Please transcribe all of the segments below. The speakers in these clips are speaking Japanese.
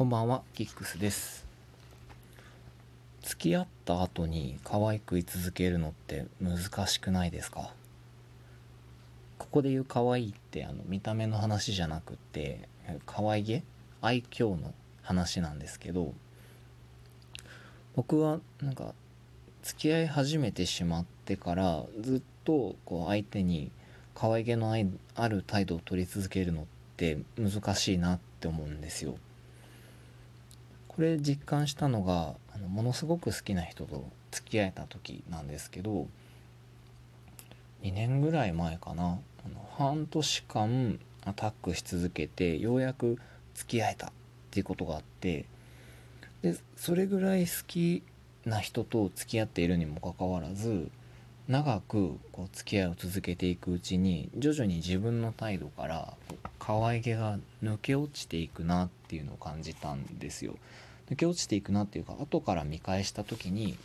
こんばんは、キックスです。付き合った後に可愛く居続けるのって難しくないですか？ここで言う可愛いってあの見た目の話じゃなくって可愛げ？愛嬌の話なんですけど僕はなんか付き合い始めてしまってからずっとこう相手に可愛げのある態度を取り続けるのって難しいなって思うんですよ。これ実感したのがあのものすごく好きな人と付き合えた時なんですけど2年ぐらい前かなあの半年間アタックし続けてようやく付き合えたっていうことがあってでそれぐらい好きな人と付き合っているにもかかわらず長くこう付き合いを続けていくうちに徐々に自分の態度から可愛げが抜け落ちていくなっていうのを感じたんですよ。抜け落ちていくなっていうか後から見返した時に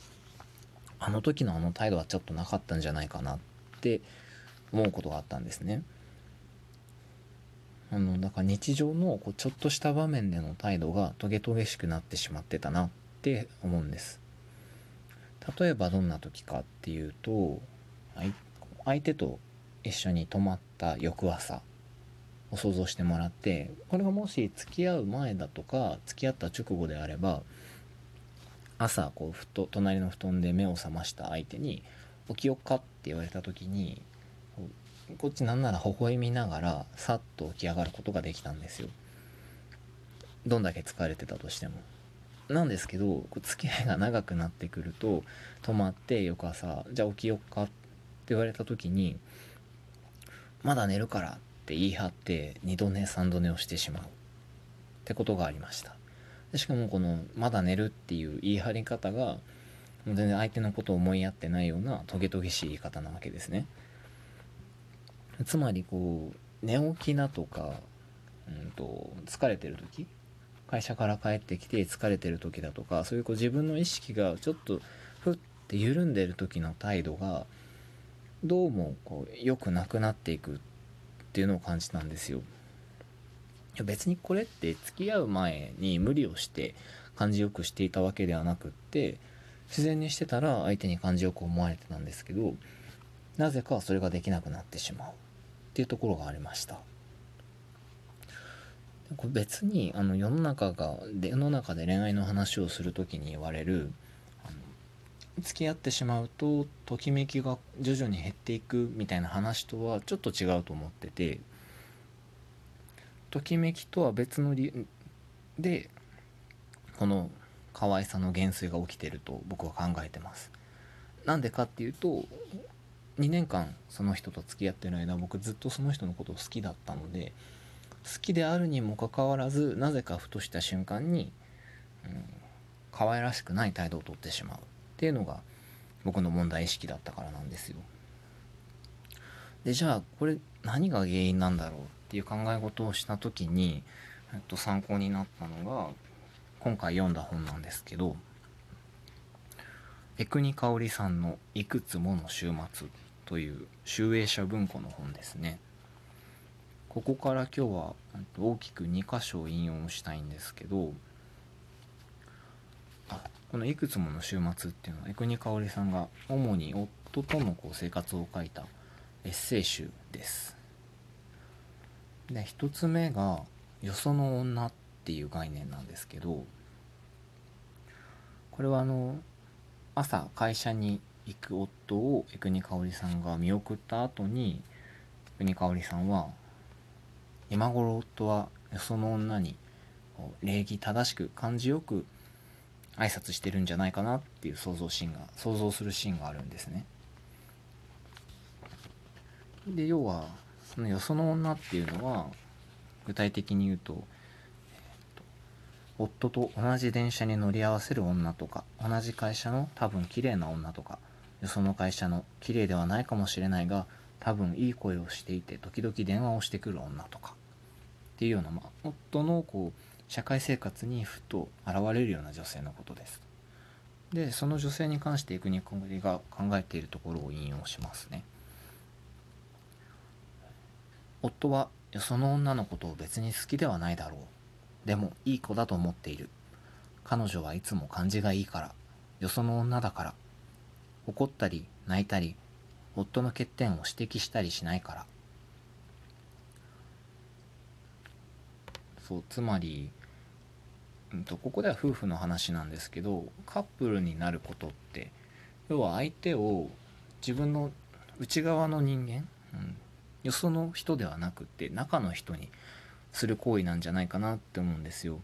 あの時のあの態度はちょっとなかったんじゃないかなって思うことがあったんですね。あのだから日常のこうちょっとした場面での態度がトゲトゲしくなってしまってたなって思うんです。例えばどんな時かっていうと相相手と一緒に泊まった翌朝を想像してもらってこれがもし付き合う前だとか付き合った直後であれば朝こうふと隣の布団で目を覚ました相手に「起きよっか」って言われた時にこっちなんなら微笑みながらさっと起き上がることができたんですよ。どんだけ疲れてたとしても。なんですけどこう付き合いが長くなってくると泊まって翌朝「じゃあ起きよっか」って言われた時に「まだ寝るから」ってって言い張って2度寝3度寝をしてしまうってことがありました。でしかもこの「まだ寝る」っていう言い張り方が全然相手のことを思いやってないようなトゲトゲしい言い方なわけですね。つまりこう寝起きだとか、うん、と疲れてる時会社から帰ってきて疲れてる時だとかそういうこう自分の意識がちょっとふって緩んでる時の態度がどうもこう良くなくなっていくっていうのを感じたんですよ。いや別にこれって付き合う前に無理をして感じよくしていたわけではなくって自然にしてたら相手に感じよく思われてたんですけどなぜかそれができなくなってしまうっていうところがありました。別にあの世の中がで世の中で恋愛の話をする時に言われる付き合ってしまうとときめきが徐々に減っていくみたいな話とはちょっと違うと思っててときめきとは別の理由でこの可愛さの減衰が起きてると僕は考えてます。なんでかっていうと2年間その人と付き合ってる間僕ずっとその人のことを好きだったので好きであるにもかかわらずなぜかふとした瞬間に、うん、可愛らしくない態度をとってしまうっていうのが僕の問題意識だったからなんですよ。でじゃあこれ何が原因なんだろうっていう考え事をした時に、えっと、参考になったのが今回読んだ本なんですけど江国香織さんの「いくつもの週末」という集英社文庫の本ですね。ここから今日は大きく2箇所引用したいんですけどあこの「いくつもの週末」っていうのは江国香織さんが主に夫とのこう生活を書いたエッセイ集です。で1つ目が「よその女」っていう概念なんですけどこれはあの朝会社に行く夫を江国香織さんが見送った後に江国香織さんは今頃夫はよその女に礼儀正しく感じよく挨拶してるんじゃないかなっていう想像シーンが想像するシーンがあるんですね。で要はそのよその女っていうのは具体的に言うと,、えー、と夫と同じ電車に乗り合わせる女とか同じ会社の多分綺麗な女とかよその会社の綺麗ではないかもしれないが多分いい声をしていて時々電話をしてくる女とかっていうような、まあ、夫のこう社会生活にふと現れるような女性のことです。でその女性に関して生国香織が考えているところを引用しますね。夫はその女のことを別に好きではないだろう。でもいい子だと思っている。彼女はいつも感じがいいから。よその女だから。怒ったり泣いたり夫の欠点を指摘したりしないから。そうつまり、うんと、ここでは夫婦の話なんですけどカップルになることって要は相手を自分の内側の人間、うん、よその人ではなくて中の人にする行為なんじゃないかなって思うんですよ。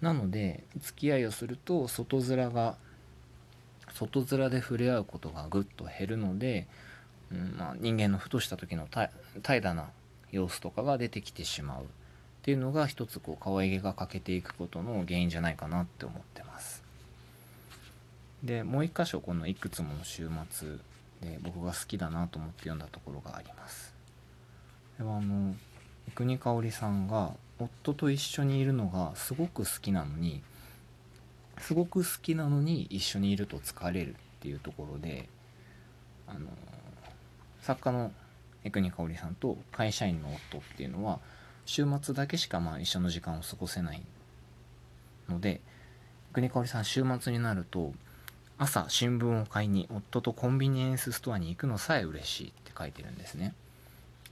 なので付き合いをすると外面が外面で触れ合うことがぐっと減るので、うんまあ、人間のふとした時の怠惰な様子とかが出てきてしまうっていうのが一つこう可愛げが欠けていくことの原因じゃないかなって思ってます。でもう一箇所この「いくつもの週末」で僕が好きだなと思って読んだところがあります。これはあの生国香織さんが夫と一緒にいるのがすごく好きなのにすごく好きなのに一緒にいると疲れるっていうところであの作家の江国香織さんと会社員の夫っていうのは週末だけしかまあ一緒の時間を過ごせないので江国香織さん週末になると朝新聞を買いに夫とコンビニエンスストアに行くのさえ嬉しいって書いてるんですね。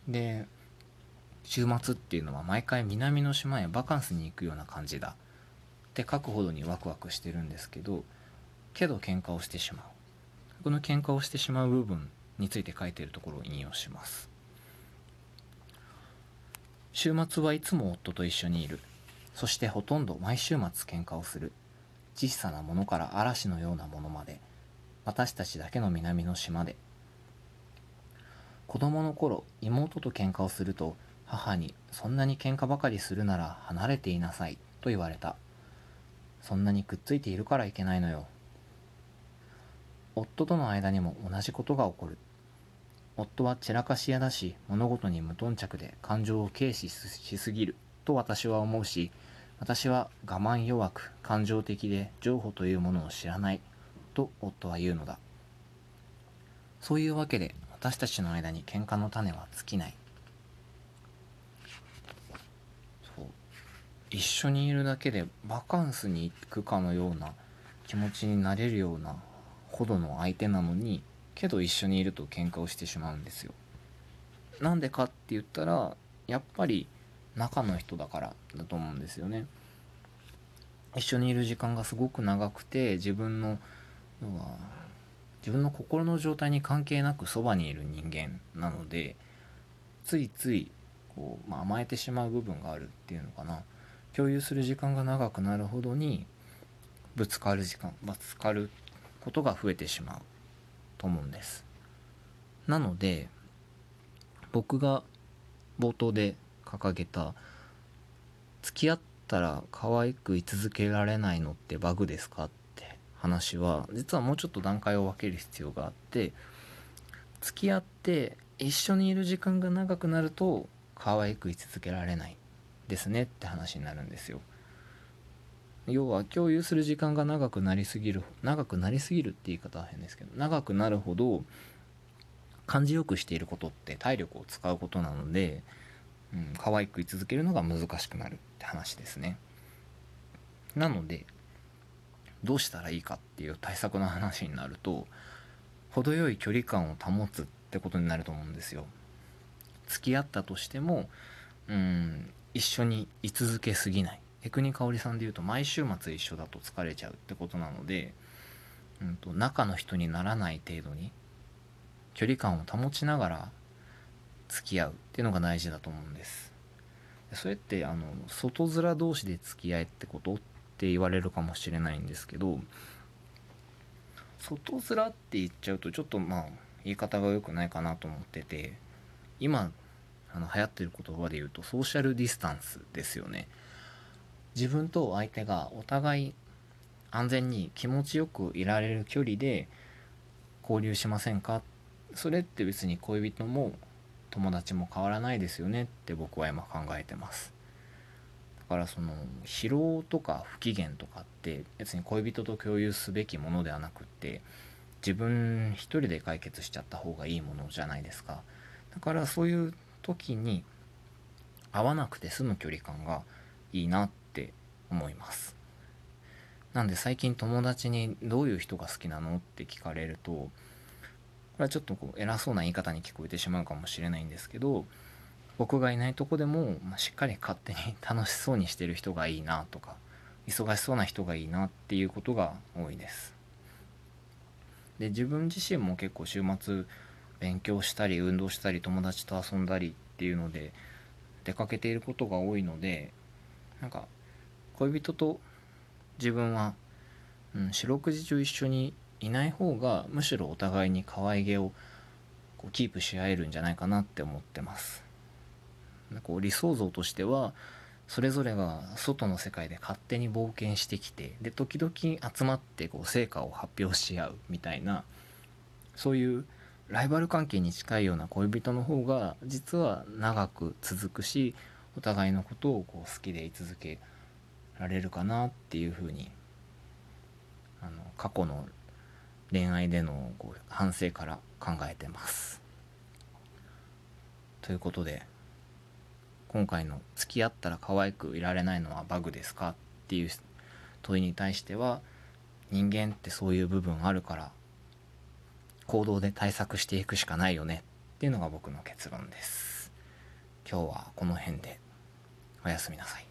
で週末っていうのは毎回南の島へバカンスに行くような感じだって書くほどにワクワクしてるんですけどけど喧嘩をしてしまう。この喧嘩をしてしまう部分について書いてるところを引用します。週末はいつも夫と一緒にいる。そしてほとんど毎週末喧嘩をする。小さなものから嵐のようなものまで。私たちだけの南の島で。子供の頃妹と喧嘩をすると母にそんなに喧嘩ばかりするなら離れていなさいと言われたそんなにくっついているからいけないのよ夫との間にも同じことが起こる。夫は散らかし屋だし物事に無頓着で感情を軽視しすぎると私は思うし私は我慢弱く感情的で情報というものを知らないと夫は言うのだ。そういうわけで私たちの間に喧嘩の種は尽きない。そう。一緒にいるだけでバカンスに行くかのような気持ちになれるようなほどの相手なのにけど一緒にいると喧嘩をしてしまうんですよ。なんでかって言ったらやっぱり中の人だからだと思うんですよね。一緒にいる時間がすごく長くて自分の要は自分の心の状態に関係なくそばにいる人間なのでついついこう、まあ、甘えてしまう部分があるっていうのかな。共有する時間が長くなるほどにぶつかる時間ぶつかることが増えてしまう。と思うんです。なので僕が冒頭で掲げた付き合ったら可愛く居続けられないのってバグですかって話は実はもうちょっと段階を分ける必要があって付き合って一緒にいる時間が長くなると可愛く居続けられないですねって話になるんですよ。要は共有する時間が長くなりすぎる長くなりすぎるって言い方は変ですけど長くなるほど感じよくしていることって体力を使うことなので、うん、可愛く居続けるのが難しくなるって話ですね。なのでどうしたらいいかっていう対策の話になると程よい距離感を保つってことになると思うんですよ。付き合ったとしてもうん一緒に居続けすぎない。江国香織さんで言うと毎週末一緒だと疲れちゃうってことなので、うんと、中の人にならない程度に距離感を保ちながら付き合うっていうのが大事だと思うんです。それってあの外面同士で付き合えってことって言われるかもしれないんですけど外面って言っちゃうとちょっとまあ言い方が良くないかなと思ってて今あの流行ってる言葉で言うとソーシャルディスタンスですよね。自分と相手がお互い安全に気持ちよくいられる距離で交流しませんかそれって別に恋人も友達も変わらないですよねって僕は今考えてます。だからその疲労とか不機嫌とかって別に恋人と共有すべきものではなくって自分一人で解決しちゃった方がいいものじゃないですか。だからそういう時に合わなくて済む距離感がいいなって思います。なんで最近友達にどういう人が好きなのって聞かれるとこれはちょっとこう偉そうな言い方に聞こえてしまうかもしれないんですけど僕がいないとこでも、まあ、しっかり勝手に楽しそうにしてる人がいいなとか忙しそうな人がいいなっていうことが多いです。で自分自身も結構週末勉強したり運動したり友達と遊んだりっていうので出かけていることが多いのでなんか恋人と自分は、うん、四六時中一緒にいない方がむしろお互いに可愛げをこうキープし合えるんじゃないかなって思ってます。こう理想像としてはそれぞれが外の世界で勝手に冒険してきてで時々集まってこう成果を発表し合うみたいなそういうライバル関係に近いような恋人の方が実は長く続くしお互いのことをこう好きでい続けられるかなっていうふうにあの過去の恋愛でのこう反省から考えてます。ということで今回の「付き合ったら可愛くいられないのはバグですか?」っていう問いに対しては人間ってそういう部分あるから行動で対策していくしかないよねっていうのが僕の結論です今日はこの辺でおやすみなさい